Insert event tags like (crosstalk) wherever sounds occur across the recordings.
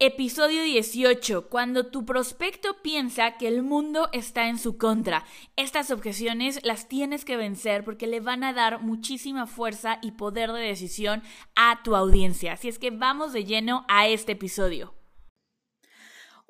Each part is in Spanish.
Episodio 18. Cuando tu prospecto piensa que el mundo está en su contra. Estas objeciones las tienes que vencer porque le van a dar muchísima fuerza y poder de decisión a tu audiencia. Así es que vamos de lleno a este episodio.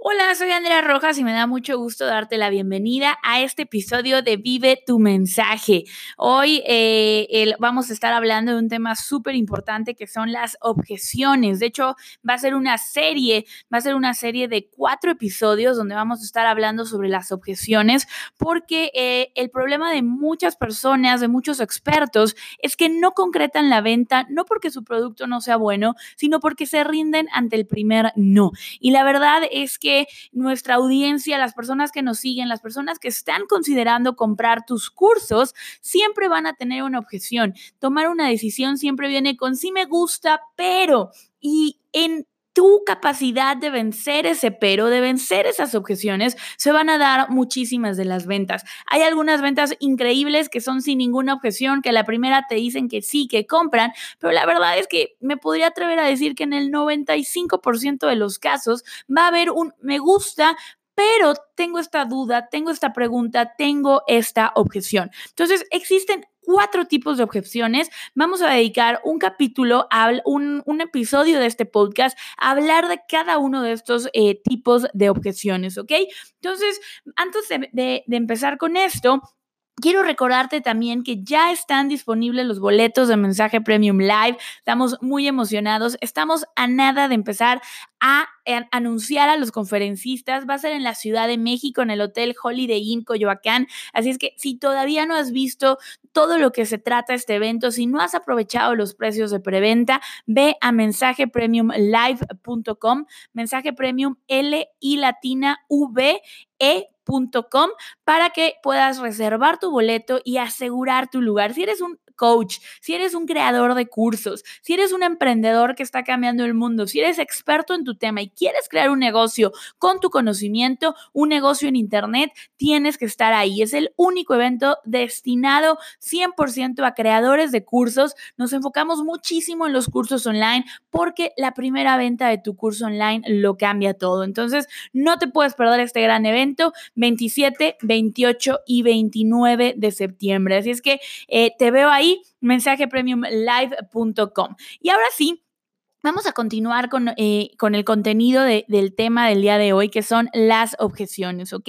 Hola, soy Andrea Rojas y me da mucho gusto darte la bienvenida a este episodio de Vive tu mensaje. Hoy eh, vamos a estar hablando de un tema súper importante que son las objeciones. De hecho, va a ser una serie, va a ser una serie de cuatro episodios donde vamos a estar hablando sobre las objeciones porque eh, el problema de muchas personas, de muchos expertos, es que no concretan la venta, no porque su producto no sea bueno, sino porque se rinden ante el primer no. Y la verdad es que nuestra audiencia, las personas que nos siguen, las personas que están considerando comprar tus cursos, siempre van a tener una objeción. Tomar una decisión siempre viene con sí me gusta, pero y en tu capacidad de vencer ese pero, de vencer esas objeciones, se van a dar muchísimas de las ventas. Hay algunas ventas increíbles que son sin ninguna objeción, que la primera te dicen que sí, que compran, pero la verdad es que me podría atrever a decir que en el 95% de los casos va a haber un me gusta, pero tengo esta duda, tengo esta pregunta, tengo esta objeción. Entonces, existen cuatro tipos de objeciones. Vamos a dedicar un capítulo, a un, episodio de este podcast a hablar de cada uno de estos eh, tipos de objeciones, ¿ok? Entonces, antes de empezar con esto, Quiero recordarte también que ya están disponibles los boletos de mensaje Premium Live. Estamos muy emocionados. Estamos a nada de empezar a, anunciar a los conferencistas. Va a ser en la Ciudad de México, en el Hotel Holiday Inn Coyoacán. Así es que si todavía no has visto todo lo que se trata este evento, si no has aprovechado los precios de preventa, ve a mensajepremiumlive.com. Mensaje Premium L y Latina V E para que puedas reservar tu boleto y asegurar tu lugar. Si eres un coach, si eres un creador de cursos, si eres un emprendedor que está cambiando el mundo, si eres experto en tu tema y quieres crear un negocio con tu conocimiento, un negocio en Internet, tienes que estar ahí. Es el único evento destinado 100% a creadores de cursos. Nos enfocamos muchísimo en los cursos online porque la primera venta de tu curso online lo cambia todo. Entonces, no te puedes perder este gran evento 27, 28 y 29 de septiembre. Así es que eh, te veo ahí mensajepremiumlive.com. Y ahora sí, Vamos a continuar con, eh, con el contenido del tema del día de hoy, que son las objeciones, ¿ok?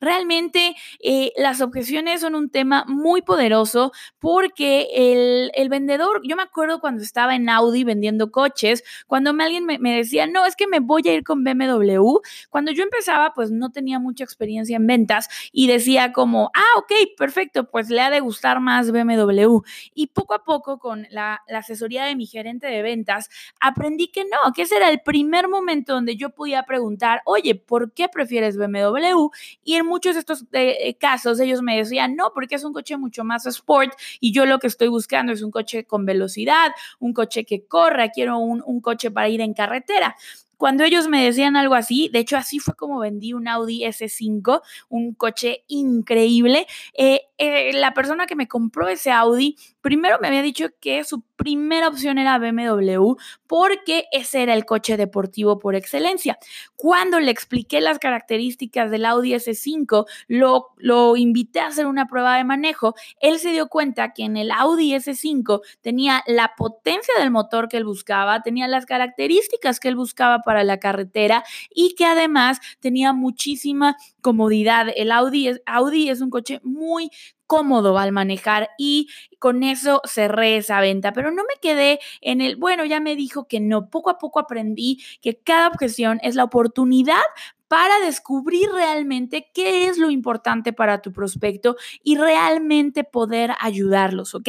Realmente eh, las objeciones son un tema muy poderoso porque el, el, vendedor, yo me acuerdo cuando estaba en Audi vendiendo coches, cuando alguien me, me, decía, no, es que me voy a ir con BMW, cuando yo empezaba, pues no tenía mucha experiencia en ventas y decía como, ah, ok, perfecto, pues le ha de gustar más BMW. Y poco a poco con la, la asesoría de mi gerente de ventas, aprendí que no, que ese era el primer momento donde yo podía preguntar, oye, ¿por qué prefieres BMW? Y en muchos de estos eh, casos ellos me decían, no, porque es un coche mucho más sport y yo lo que estoy buscando es un coche con velocidad, un coche que corra, quiero un, un coche para ir en carretera. Cuando ellos me decían algo así, de hecho así fue como vendí un Audi S5, un coche increíble, eh, eh, la persona que me compró ese Audi primero me había dicho que su primera opción era BMW porque ese era el coche deportivo por excelencia. Cuando le expliqué las características del Audi S5, lo, lo invité a hacer una prueba de manejo, él se dio cuenta que en el Audi S5 tenía la potencia del motor que él buscaba, tenía las características que él buscaba para la carretera y que además tenía muchísima comodidad. El Audi es, Audi es un coche muy cómodo al manejar y con eso cerré esa venta, pero no me quedé en el, bueno, ya me dijo que no, poco a poco aprendí que cada objeción es la oportunidad para descubrir realmente qué es lo importante para tu prospecto y realmente poder ayudarlos, ¿ok?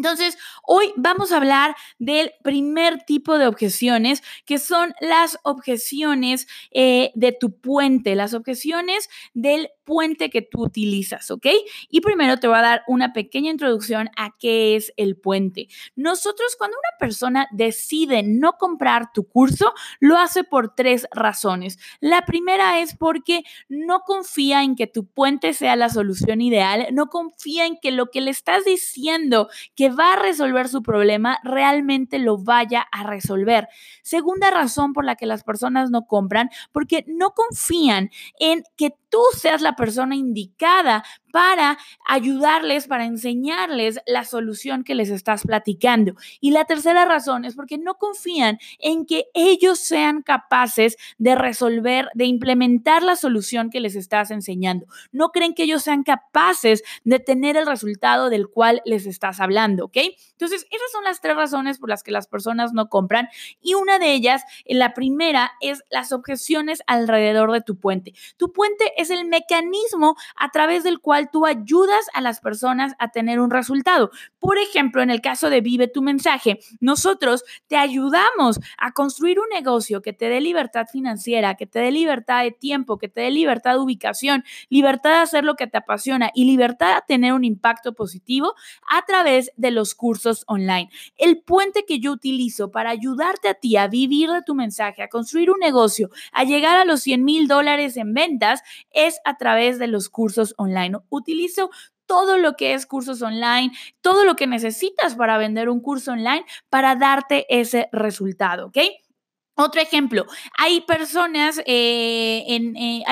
Entonces, hoy vamos a hablar del primer tipo de objeciones, que son las objeciones eh, de tu puente, las objeciones del puente que tú utilizas, ¿ok? Y primero te voy a dar una pequeña introducción a qué es el puente. Nosotros, cuando una persona decide no comprar tu curso, lo hace por tres razones. La primera es porque no confía en que tu puente sea la solución ideal, no confía en que lo que le estás diciendo que va a resolver su problema realmente lo vaya a resolver. Segunda razón por la que las personas no compran, porque no confían en que tú seas la persona indicada para ayudarles, para enseñarles la solución que les estás platicando. Y la tercera razón es porque no confían en que ellos sean capaces de resolver, de implementar la solución que les estás enseñando. No creen que ellos sean capaces de tener el resultado del cual les estás hablando, ¿ok? Entonces, esas son las tres razones por las que las personas no compran. Y una de ellas, la primera, es las objeciones alrededor de tu puente. Tu puente es el mecanismo a través del cual tú ayudas a las personas a tener un resultado. Por ejemplo, en el caso de Vive tu mensaje, nosotros te ayudamos a construir un negocio que te dé libertad financiera, que te dé libertad de tiempo, que te dé libertad de ubicación, libertad de hacer lo que te apasiona y libertad de tener un impacto positivo a través de los cursos online. El puente que yo utilizo para ayudarte a ti a vivir de tu mensaje, a construir un negocio, a llegar a los 100 mil dólares en ventas, es a través de los cursos online utilizo todo lo que es cursos online, todo lo que necesitas para vender un curso online para darte ese resultado, ¿ok? Otro ejemplo, hay personas, eh, en, eh,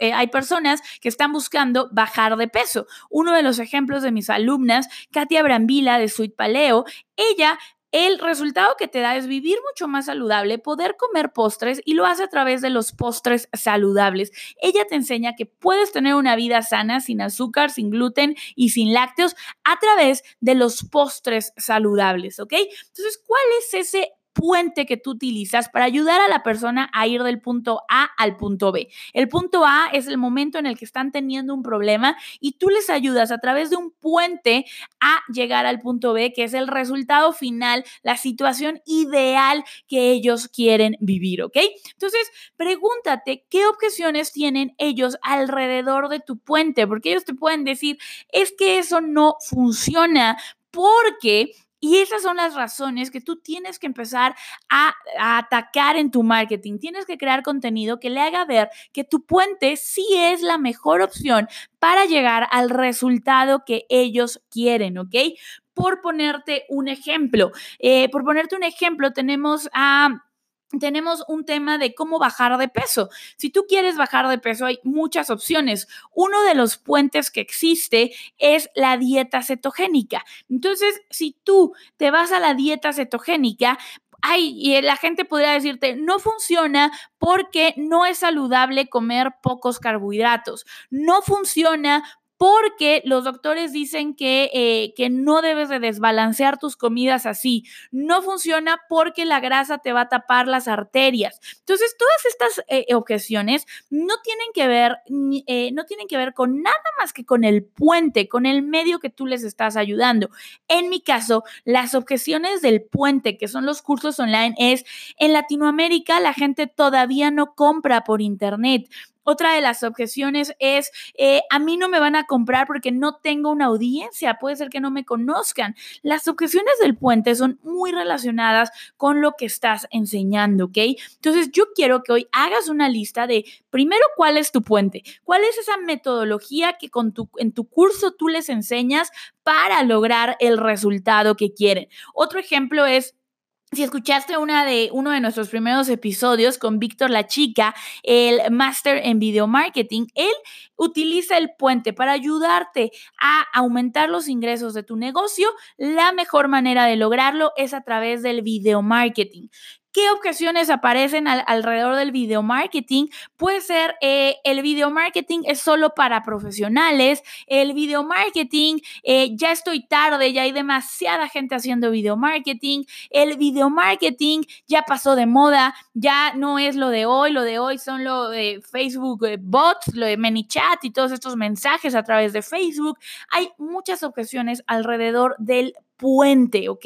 eh, hay, personas que están buscando bajar de peso. Uno de los ejemplos de mis alumnas, Katia Brambila de Sweet Paleo, ella el resultado que te da es vivir mucho más saludable, poder comer postres y lo hace a través de los postres saludables. Ella te enseña que puedes tener una vida sana sin azúcar, sin gluten y sin lácteos a través de los postres saludables, ¿ok? Entonces, ¿cuál es ese puente que tú utilizas para ayudar a la persona a ir del punto A al punto B. El punto A es el momento en el que están teniendo un problema y tú les ayudas a través de un puente a llegar al punto B, que es el resultado final, la situación ideal que ellos quieren vivir, ¿ok? Entonces, pregúntate qué objeciones tienen ellos alrededor de tu puente, porque ellos te pueden decir, es que eso no funciona porque y esas son las razones que tú tienes que empezar a, atacar en tu marketing. Tienes que crear contenido que le haga ver que tu puente sí es la mejor opción para llegar al resultado que ellos quieren, ¿ok? Por ponerte un ejemplo, eh, por ponerte un ejemplo, tenemos a tenemos un tema de cómo bajar de peso. Si tú quieres bajar de peso, hay muchas opciones. Uno de los puentes que existe es la dieta cetogénica. Entonces, si tú te vas a la dieta cetogénica, ay, y la gente podría decirte, no funciona porque no es saludable comer pocos carbohidratos. No funciona porque los doctores dicen que, eh, que no debes de desbalancear tus comidas así. No funciona porque la grasa te va a tapar las arterias. Entonces, todas estas eh, objeciones no tienen que ver, eh, no tienen que ver con nada más que con el puente, con el medio que tú les estás ayudando. En mi caso, las objeciones del puente, que son los cursos online, es en Latinoamérica la gente todavía no compra por internet. Otra de las objeciones es, eh, a mí no me van a comprar porque no tengo una audiencia, puede ser que no me conozcan. Las objeciones del puente son muy relacionadas con lo que estás enseñando, ¿ok? Entonces yo quiero que hoy hagas una lista de, primero, cuál es tu puente, cuál es esa metodología que en tu curso tú les enseñas para lograr el resultado que quieren. Otro ejemplo es si escuchaste una de, uno de nuestros primeros episodios con Víctor La Chica, el máster en video marketing, él utiliza el puente para ayudarte a aumentar los ingresos de tu negocio. La mejor manera de lograrlo es a través del video marketing. ¿Qué objeciones aparecen alrededor del video marketing? Puede ser eh, el video marketing es solo para profesionales, el video marketing eh, ya estoy tarde, ya hay demasiada gente haciendo video marketing, el video marketing ya pasó de moda, ya no es lo de hoy, lo de hoy son lo de Facebook eh, bots, lo de ManyChat y todos estos mensajes a través de Facebook. Hay muchas objeciones alrededor del puente, ¿ok?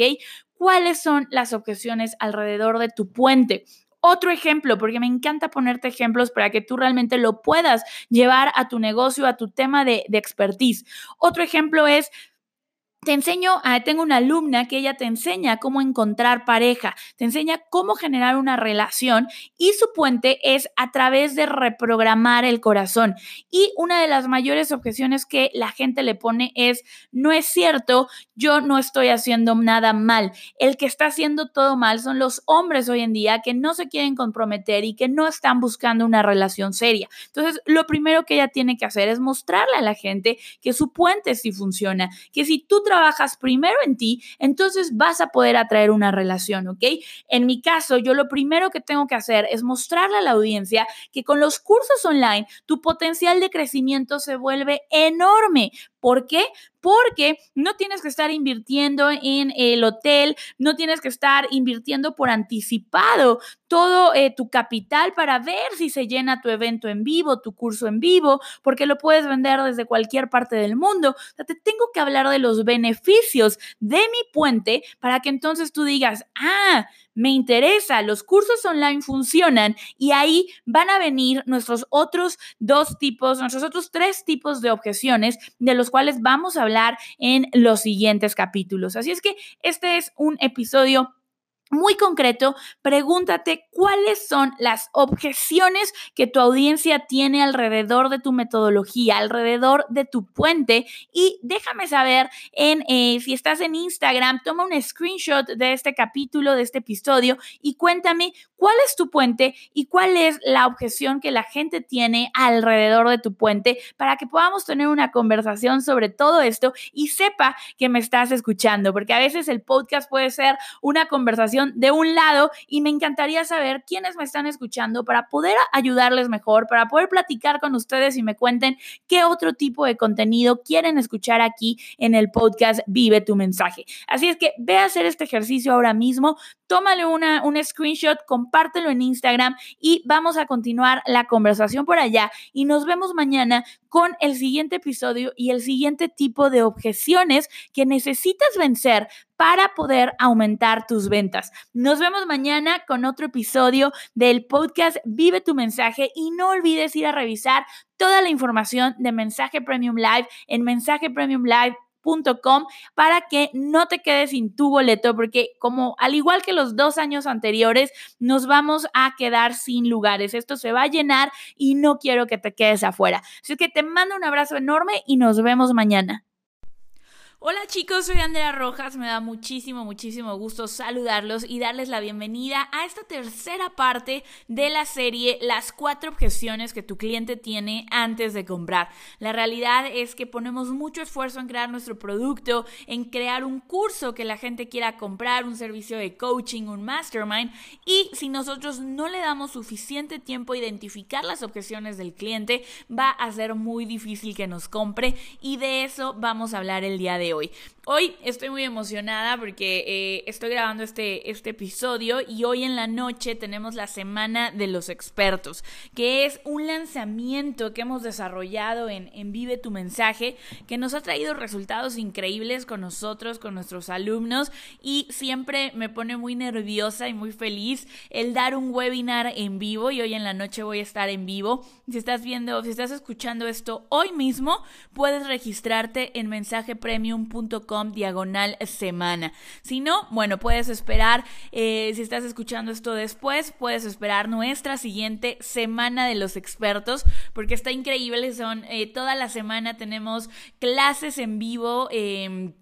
Cuáles son las objeciones alrededor de tu puente. Otro ejemplo, porque me encanta ponerte ejemplos para que tú realmente lo puedas llevar a tu negocio, a tu tema de, de expertise. Otro ejemplo es, te enseño, tengo una alumna que ella te enseña cómo encontrar pareja, te enseña cómo generar una relación y su puente es a través de reprogramar el corazón. Y una de las mayores objeciones que la gente le pone es, no es cierto, yo no estoy haciendo nada mal. El que está haciendo todo mal son los hombres hoy en día que no se quieren comprometer y que no están buscando una relación seria. Entonces, lo primero que ella tiene que hacer es mostrarle a la gente que su puente sí funciona, que si tú trabajas primero en ti, entonces vas a poder atraer una relación, ¿ok? En mi caso, yo lo primero que tengo que hacer es mostrarle a la audiencia que con los cursos online tu potencial de crecimiento se vuelve enorme. ¿Por qué? Porque no tienes que estar invirtiendo en el hotel, no tienes que estar invirtiendo por anticipado todo eh, tu capital para ver si se llena tu evento en vivo, tu curso en vivo, porque lo puedes vender desde cualquier parte del mundo. O sea, te tengo que hablar de los beneficios de mi puente para que entonces tú digas, ah, me interesa, los cursos online funcionan y ahí van a venir nuestros otros dos tipos, nuestros otros tres tipos de objeciones de los cuales vamos a hablar en los siguientes capítulos. Así es que este es un episodio muy concreto, pregúntate cuáles son las objeciones que tu audiencia tiene alrededor de tu metodología, alrededor de tu puente y déjame saber en eh, si estás en Instagram, toma un screenshot de este capítulo, de este episodio y cuéntame cuál es tu puente y cuál es la objeción que la gente tiene alrededor de tu puente para que podamos tener una conversación sobre todo esto y sepa que me estás escuchando, porque a veces el podcast puede ser una conversación de un lado y me encantaría saber quiénes me están escuchando para poder ayudarles mejor, para poder platicar con ustedes y me cuenten qué otro tipo de contenido quieren escuchar aquí en el podcast Vive tu mensaje. Así es que ve a hacer este ejercicio ahora mismo, tómale una, un screenshot, compártelo en Instagram y vamos a continuar la conversación por allá y nos vemos mañana con el siguiente episodio y el siguiente tipo de objeciones que necesitas vencer para poder aumentar tus ventas. Nos vemos mañana con otro episodio del podcast Vive tu mensaje y no olvides ir a revisar toda la información de Mensaje Premium Live en mensajepremiumlive.com para que no te quedes sin tu boleto, porque como al igual que los dos años anteriores, nos vamos a quedar sin lugares. Esto se va a llenar y no quiero que te quedes afuera. Así que te mando un abrazo enorme y nos vemos mañana. Hola chicos, soy Andrea Rojas, me da muchísimo, muchísimo gusto saludarlos y darles la bienvenida a esta tercera parte de la serie Las cuatro objeciones que tu cliente tiene antes de comprar. La realidad es que ponemos mucho esfuerzo en crear nuestro producto, en crear un curso que la gente quiera comprar, un servicio de coaching, un mastermind y si nosotros no le damos suficiente tiempo a identificar las objeciones del cliente, va a ser muy difícil que nos compre y de eso vamos a hablar el día de hoy. Hoy estoy muy emocionada porque eh, estoy grabando este, este episodio y hoy en la noche tenemos la Semana de los Expertos, que es un lanzamiento que hemos desarrollado en, en Vive tu Mensaje, que nos ha traído resultados increíbles con nosotros, con nuestros alumnos y siempre me pone muy nerviosa y muy feliz el dar un webinar en vivo y hoy en la noche voy a estar en vivo. Si estás viendo, si estás escuchando esto hoy mismo, puedes registrarte en mensajepremium.com diagonal semana. Si no, bueno, puedes esperar, eh, si estás escuchando esto después, puedes esperar nuestra siguiente semana de los expertos, porque está increíble, son eh, toda la semana tenemos clases en vivo. Eh,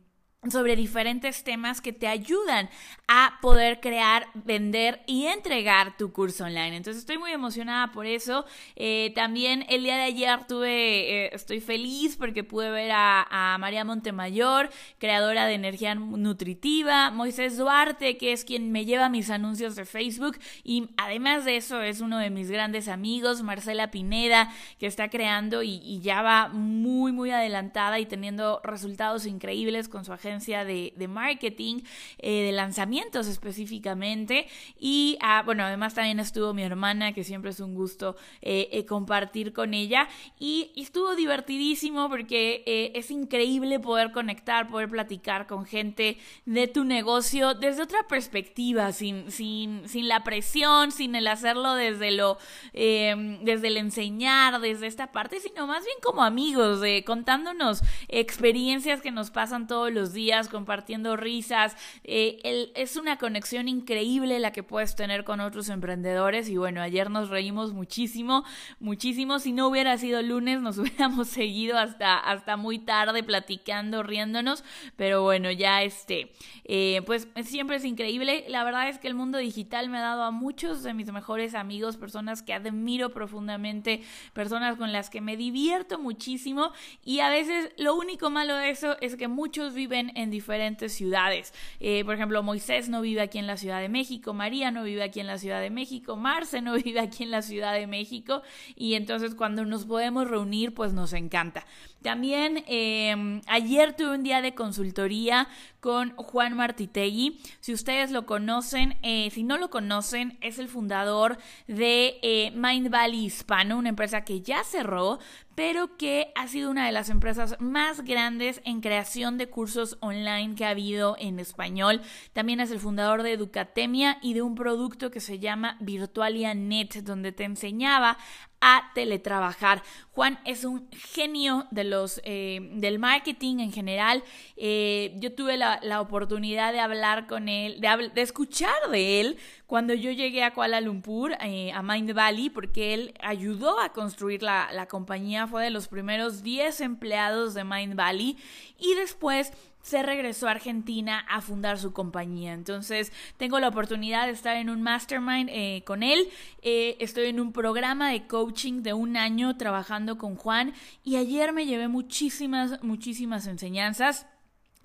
sobre diferentes temas que te ayudan a poder crear, vender y entregar tu curso online. Entonces estoy muy emocionada por eso. Eh, también el día de ayer tuve, eh, estoy feliz porque pude ver a, María Montemayor, creadora de energía nutritiva, Moisés Duarte, que es quien me lleva mis anuncios de Facebook y además de eso es uno de mis grandes amigos, Marcela Pineda, que está creando y, y ya va muy, muy adelantada y teniendo resultados increíbles con su agencia de, marketing, eh, de lanzamientos específicamente. Y ah, bueno, además también estuvo mi hermana, que siempre es un gusto eh, eh, compartir con ella. Y, estuvo divertidísimo porque es increíble poder conectar, poder platicar con gente de tu negocio desde otra perspectiva, sin, sin, sin la presión, sin el hacerlo desde lo, em, desde el enseñar, desde esta parte, sino más bien como amigos, contándonos experiencias que nos pasan todos los días compartiendo risas. Eh, es una conexión increíble la que puedes tener con otros emprendedores y bueno, ayer nos reímos muchísimo, muchísimo. Si no hubiera sido lunes, nos (laughs) hubiéramos seguido hasta, hasta muy tarde platicando, riéndonos, pero bueno, ya este, eh, pues siempre es increíble. La verdad es que el mundo digital me ha dado a muchos de mis mejores amigos, personas que admiro profundamente, personas con las que me divierto muchísimo y a veces lo único malo de eso es que muchos viven en diferentes ciudades. Eh, por ejemplo, Moisés no vive aquí en la Ciudad de México, María no vive aquí en la Ciudad de México, Marce no (laughs) vive aquí en la Ciudad de México y entonces cuando nos podemos reunir pues nos encanta. También em, ayer tuve un día de consultoría con Juan Martitegui. Si ustedes lo conocen, eh, si no lo conocen, es el fundador de eh, Mind Valley Hispano, una empresa que ya cerró, pero que ha sido una de las empresas más grandes en creación de cursos online que ha habido en español. También es el fundador de Educatemia y de un producto que se llama Virtualia Net, donde te enseñaba a teletrabajar. Juan es un genio de los, eh, del marketing en general. Eh, yo tuve la, oportunidad de hablar con él, de, de, escuchar de él cuando yo llegué a Kuala Lumpur, eh, a Mind Valley, porque él ayudó a construir la, la compañía, fue de los primeros 10 empleados de Mind Valley y después se regresó a Argentina a fundar su compañía. Entonces tengo la oportunidad de estar en un mastermind eh, con él. Eh, estoy en un programa de coaching de un año trabajando con Juan y ayer me llevé muchísimas, muchísimas enseñanzas.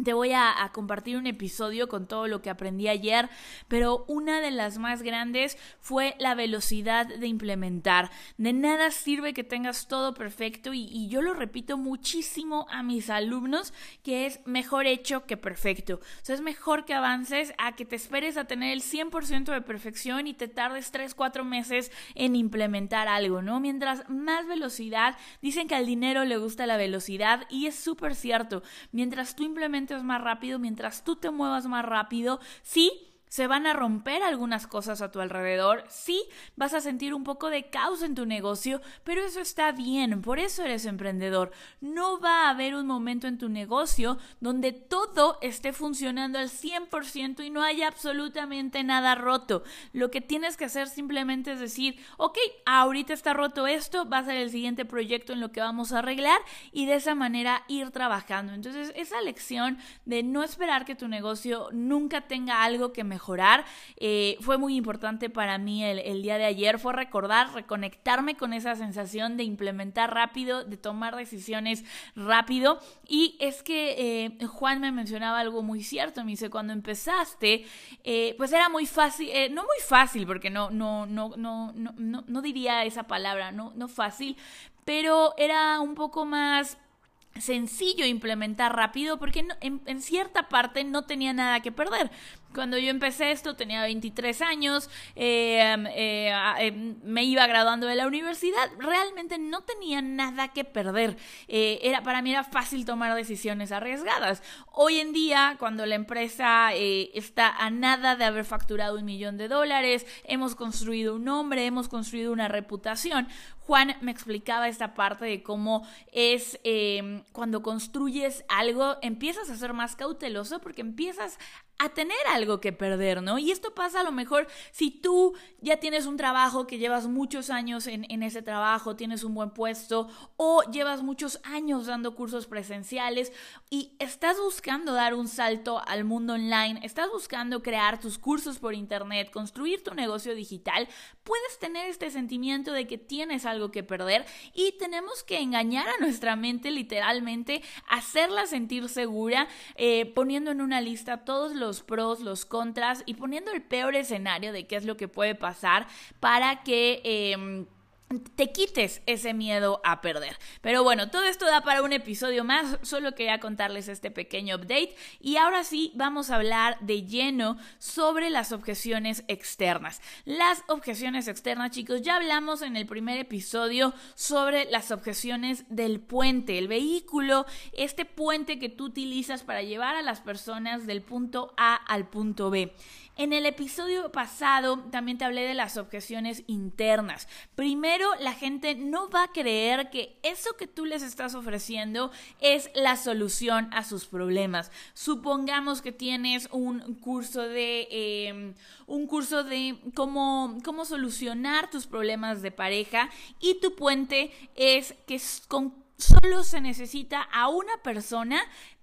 Te voy a, compartir un episodio con todo lo que aprendí ayer, pero una de las más grandes fue la velocidad de implementar. De nada sirve que tengas todo perfecto y, y, yo lo repito muchísimo a mis alumnos que es mejor hecho que perfecto. O sea, es mejor que avances a que te esperes a tener el 100% de perfección y te tardes 3, 4 meses en implementar algo, ¿no? Mientras más velocidad, dicen que al dinero le gusta la velocidad y es súper cierto. Mientras tú implementas más rápido, mientras tú te muevas más rápido, sí, se van a romper algunas cosas a tu alrededor, sí, vas a sentir un poco de caos en tu negocio, pero eso está bien, por eso eres emprendedor. No va a haber un momento en tu negocio donde todo esté funcionando al 100% y no haya absolutamente nada roto. Lo que tienes que hacer simplemente es decir, ok, ahorita está roto esto, va a ser el siguiente proyecto en lo que vamos a arreglar y de esa manera ir trabajando. Entonces, esa lección de no esperar que tu negocio nunca tenga algo que mejorar mejorar. Eh, fue muy importante para mí el, día de ayer, fue recordar, reconectarme con esa sensación de implementar rápido, de tomar decisiones rápido. Y es que eh, Juan me mencionaba algo muy cierto, me dice, cuando empezaste, eh, pues era muy fácil, no muy fácil, porque no, no, no, no, no, no, diría esa palabra, no, no fácil, pero era un poco más sencillo implementar rápido porque en, cierta parte no tenía nada que perder. Cuando yo empecé esto tenía 23 años, eh, eh, eh, me iba graduando de la universidad, realmente no tenía nada que perder. era, para mí era fácil tomar decisiones arriesgadas. Hoy en día, cuando la empresa está a nada de haber facturado un millón de dólares, hemos construido un nombre, hemos construido una reputación, Juan me explicaba esta parte de cómo es cuando construyes algo, empiezas a ser más cauteloso porque empiezas a tener algo que perder, ¿no? Y esto pasa a lo mejor si tú ya tienes un trabajo que llevas muchos años en, ese trabajo, tienes un buen puesto o llevas muchos años dando cursos presenciales y estás buscando dar un salto al mundo online, estás buscando crear tus cursos por internet, construir tu negocio digital, puedes tener este sentimiento de que tienes algo que perder y tenemos que engañar a nuestra mente literalmente, hacerla sentir segura, eh, poniendo en una lista todos los los pros, los contras y poniendo el peor escenario de qué es lo que puede pasar para que... Em, te quites ese miedo a perder. Pero bueno, todo esto da para un episodio más, solo quería contarles este pequeño update y ahora sí vamos a hablar de lleno sobre las objeciones externas. Las objeciones externas, chicos, ya hablamos en el primer episodio sobre las objeciones del puente, el vehículo, este puente que tú utilizas para llevar a las personas del punto A al punto B. En el episodio pasado también te hablé de las objeciones internas. Primero, la gente no va a creer que eso que tú les estás ofreciendo es la solución a sus problemas. Supongamos que tienes un curso de em, un curso de cómo, cómo solucionar tus problemas de pareja y tu puente es que Solo se necesita a una persona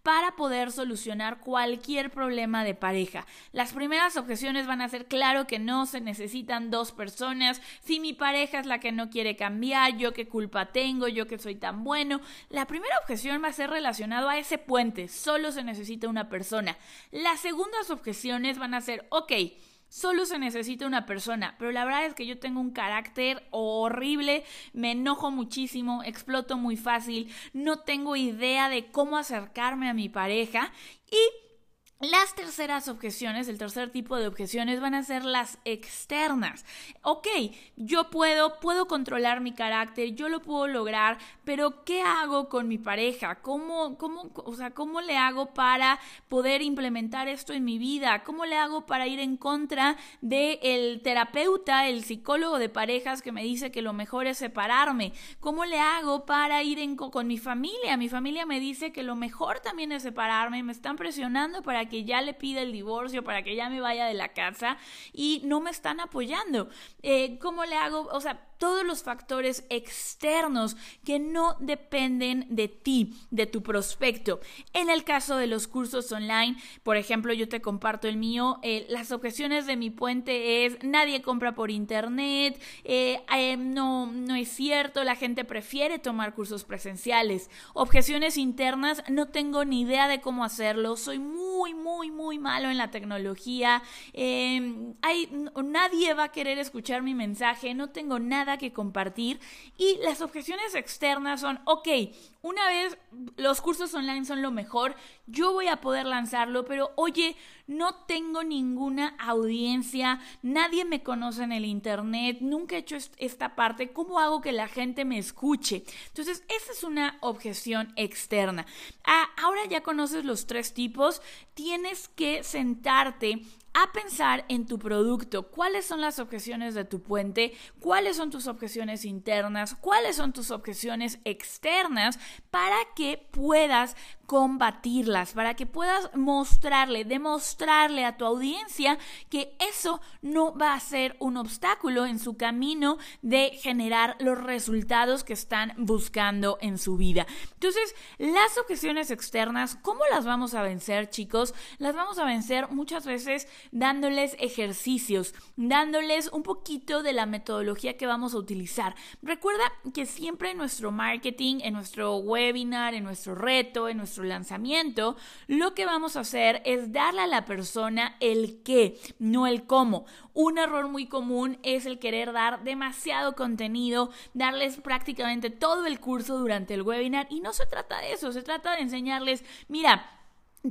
para poder solucionar cualquier problema de pareja. Las primeras objeciones van a ser claro que no se necesitan dos personas, si mi pareja es la que no quiere cambiar, yo qué culpa tengo, yo que soy tan bueno. La primera objeción va a ser relacionado a ese puente, solo se necesita una persona. Las segundas objeciones van a ser, ok, Solo se necesita una persona, pero la verdad es que yo tengo un carácter horrible, me enojo muchísimo, exploto muy fácil, no tengo idea de cómo acercarme a mi pareja y las terceras objeciones, el tercer tipo de objeciones van a ser las externas. Ok, yo puedo, puedo controlar mi carácter, yo lo puedo lograr, pero ¿qué hago con mi pareja? ¿Cómo, cómo, o sea, ¿cómo le hago para poder implementar esto en mi vida? ¿Cómo le hago para ir en contra del el terapeuta, el psicólogo de parejas que me dice que lo mejor es separarme? ¿Cómo le hago para ir con mi familia? Mi familia me dice que lo mejor también es separarme, me están presionando para que ya le pida el divorcio, para que ya me vaya de la casa y no me están apoyando. Eh, ¿Cómo le hago? O sea, todos los factores externos que no dependen de ti, de tu prospecto. En el caso de los cursos online, por ejemplo, yo te comparto el mío, eh, las objeciones de mi puente es nadie compra por internet, eh, eh, no, no es cierto, la gente prefiere tomar cursos presenciales. Objeciones internas, no tengo ni idea de cómo hacerlo, soy muy, muy, muy malo en la tecnología, hay, nadie va a querer escuchar mi mensaje, no tengo nada que compartir. Y las objeciones externas son, ok, una vez los cursos online son lo mejor, yo voy a poder lanzarlo, pero oye, no tengo ninguna audiencia, nadie me conoce en el Internet, nunca he hecho esta parte, ¿cómo hago que la gente me escuche? Entonces, esa es una objeción externa. Ah, ahora ya conoces los tres tipos, tienes que sentarte a pensar en tu producto, cuáles son las objeciones de tu puente, cuáles son tus objeciones internas, cuáles son tus objeciones externas para que puedas combatirlas, para que puedas mostrarle, demostrarle a tu audiencia que eso no va a ser un obstáculo en su camino de generar los resultados que están buscando en su vida. Entonces, las objeciones externas, ¿cómo las vamos a vencer, chicos? Las vamos a vencer muchas veces dándoles ejercicios, dándoles un poquito de la metodología que vamos a utilizar. Recuerda que siempre en nuestro marketing, en nuestro webinar, en nuestro reto, en nuestro lanzamiento, lo que vamos a hacer es darle a la persona el qué, no el cómo. Un error muy común es el querer dar demasiado contenido, darles prácticamente todo el curso durante el webinar y no se trata de eso, se trata de enseñarles, mira,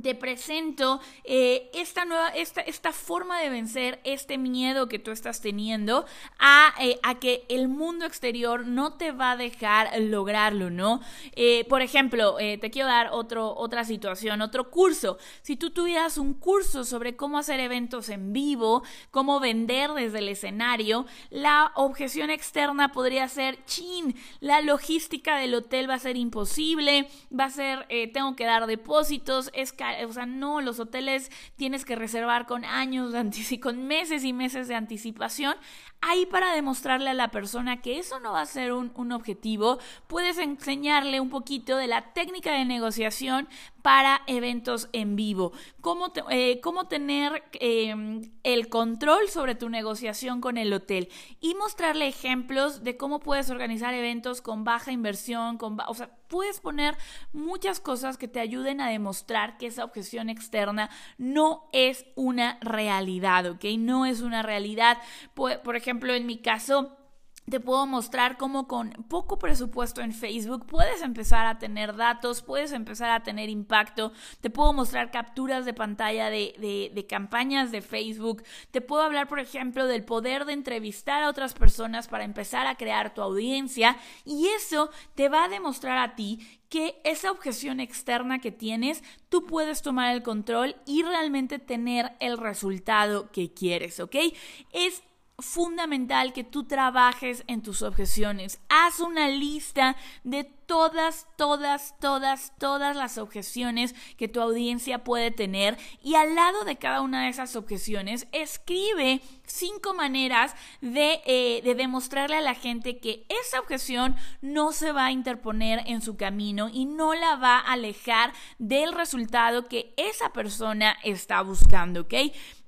te presento eh, esta nueva, esta, esta, forma de vencer este miedo que tú estás teniendo a, eh, a, que el mundo exterior no te va a dejar lograrlo, ¿no? Eh, por ejemplo, te quiero dar otro, otra situación, otro curso. Si tú tuvieras un curso sobre cómo hacer eventos en vivo, cómo vender desde el escenario, la objeción externa podría ser, chin, la logística del hotel va a ser imposible, va a ser, tengo que dar depósitos, es o sea, no, los hoteles tienes que reservar con años de con meses y meses de anticipación. Ahí para demostrarle a la persona que eso no va a ser un, objetivo, puedes enseñarle un poquito de la técnica de negociación para eventos en vivo, cómo, eh, cómo tener em, el control sobre tu negociación con el hotel y mostrarle ejemplos de cómo puedes organizar eventos con baja inversión, con o sea, puedes poner muchas cosas que te ayuden a demostrar que esa objeción externa no es una realidad, ¿ok? No es una realidad. Por, por ejemplo, en mi caso, te puedo mostrar cómo con poco presupuesto en Facebook puedes empezar a tener datos, puedes empezar a tener impacto. Te puedo mostrar capturas de pantalla de, de, campañas de Facebook. Te puedo hablar, por ejemplo, del poder de entrevistar a otras personas para empezar a crear tu audiencia. Y eso te va a demostrar a ti que esa objeción externa que tienes, tú puedes tomar el control y realmente tener el resultado que quieres, ¿ok? Es fundamental que tú trabajes en tus objeciones. Haz una lista de todas, todas, todas, todas las objeciones que tu audiencia puede tener y al lado de cada una de esas objeciones escribe cinco maneras de, eh, de demostrarle a la gente que esa objeción no se va a interponer en su camino y no la va a alejar del resultado que esa persona está buscando, ¿ok?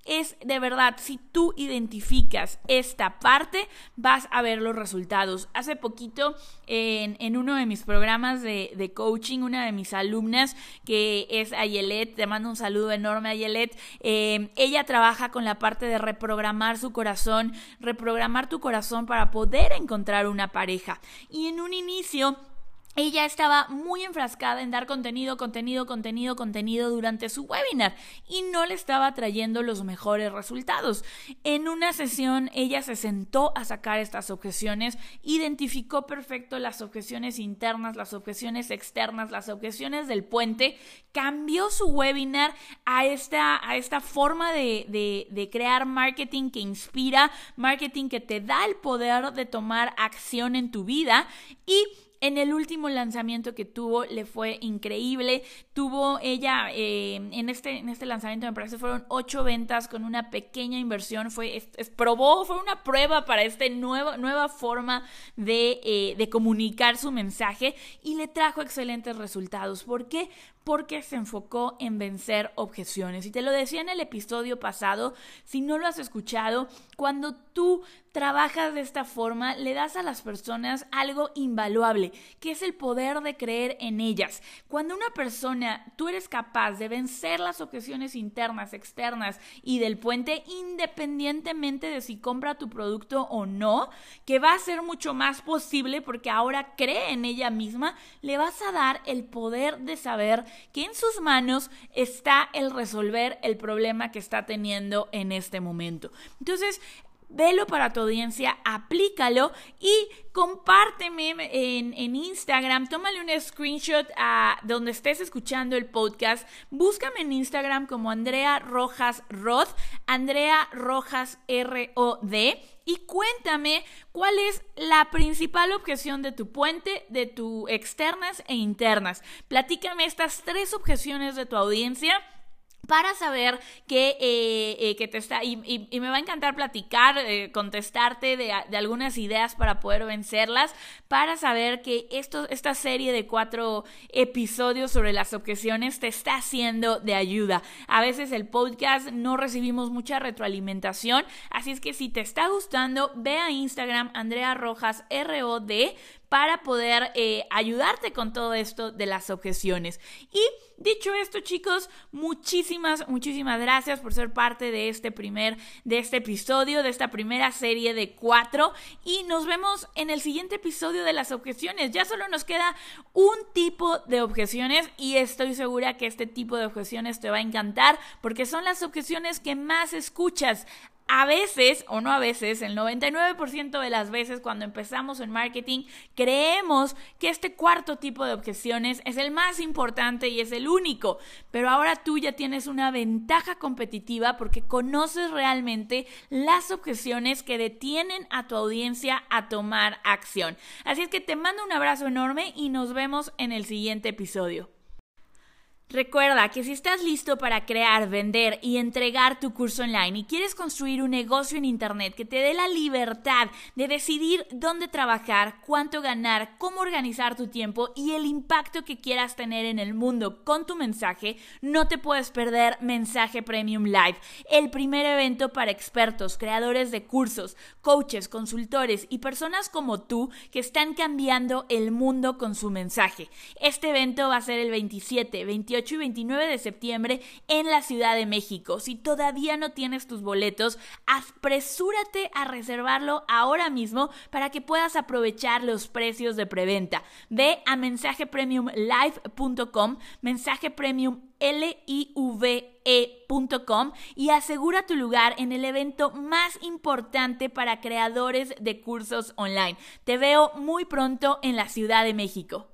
Es de verdad, si tú identificas esta parte, vas a ver los resultados. Hace poquito, en, uno de mis programas de, coaching, una de mis alumnas, que es Ayelet, te mando un saludo enorme Ayelet, eh, ella trabaja con la parte de reprogramar su corazón, reprogramar tu corazón para poder encontrar una pareja. Y en un inicio, ella estaba muy enfrascada en dar contenido, contenido, contenido, contenido durante su webinar y no le estaba trayendo los mejores resultados. En una sesión ella se sentó a sacar estas objeciones, identificó perfecto las objeciones internas, las objeciones externas, las objeciones del puente, cambió su webinar a esta, a esta forma de, de, de crear marketing que inspira, marketing que te da el poder de tomar acción en tu vida y en el último lanzamiento que tuvo le fue increíble. Tuvo ella, eh, en, este, en este lanzamiento me parece fueron ocho ventas con una pequeña inversión. Fue, probó, fue una prueba para esta nueva forma de, eh, de comunicar su mensaje y le trajo excelentes resultados. ¿Por qué? Porque se enfocó en vencer objeciones. Y te lo decía en el episodio pasado, si no lo has escuchado, cuando tú trabajas de esta forma, le das a las personas algo invaluable, que es el poder de creer en ellas. Cuando una persona, tú eres capaz de vencer las objeciones internas, externas y del puente, independientemente de si compra tu producto o no, que va a ser mucho más posible porque ahora cree en ella misma, le vas a dar el poder de saber que en sus manos está el resolver el problema que está teniendo en este momento. Entonces, velo para tu audiencia, aplícalo y compárteme en, Instagram, tómale un screenshot a donde estés escuchando el podcast, búscame en Instagram como Andrea Rojas Rod, Andrea Rojas R-O-D y cuéntame cuál es la principal objeción de tu puente, de tu externas e internas. Platícame estas tres objeciones de tu audiencia para saber que, eh, eh, que te está, y, me va a encantar platicar, eh, contestarte de, de, algunas ideas para poder vencerlas, para saber que esto, esta serie de cuatro episodios sobre las objeciones te está haciendo de ayuda. A veces el podcast no recibimos mucha retroalimentación, así es que si te está gustando, ve a Instagram Andrea Rojas ROD para poder eh, ayudarte con todo esto de las objeciones. Y dicho esto, chicos, muchísimas, muchísimas gracias por ser parte de este primer, de este episodio, de esta primera serie de cuatro. Y nos vemos en el siguiente episodio de las objeciones. Ya solo nos queda un tipo de objeciones y estoy segura que este tipo de objeciones te va a encantar porque son las objeciones que más escuchas a veces, o no a veces, el 99% de las veces cuando empezamos en marketing, creemos que este cuarto tipo de objeciones es el más importante y es el único. Pero ahora tú ya tienes una ventaja competitiva porque conoces realmente las objeciones que detienen a tu audiencia a tomar acción. Así es que te mando un abrazo enorme y nos vemos en el siguiente episodio. Recuerda que si estás listo para crear, vender y entregar tu curso online y quieres construir un negocio en Internet que te dé la libertad de decidir dónde trabajar, cuánto ganar, cómo organizar tu tiempo y el impacto que quieras tener en el mundo con tu mensaje, no te puedes perder Mensaje Premium Live, el primer evento para expertos, creadores de cursos, coaches, consultores y personas como tú que están cambiando el mundo con su mensaje. Este evento va a ser el 27, 28 28 y 29 de septiembre en la Ciudad de México. Si todavía no tienes tus boletos, apresúrate a reservarlo ahora mismo para que puedas aprovechar los precios de preventa. Ve a mensajepremiumlive.com, mensaje y asegura tu lugar en el evento más importante para creadores de cursos online. Te veo muy pronto en la Ciudad de México.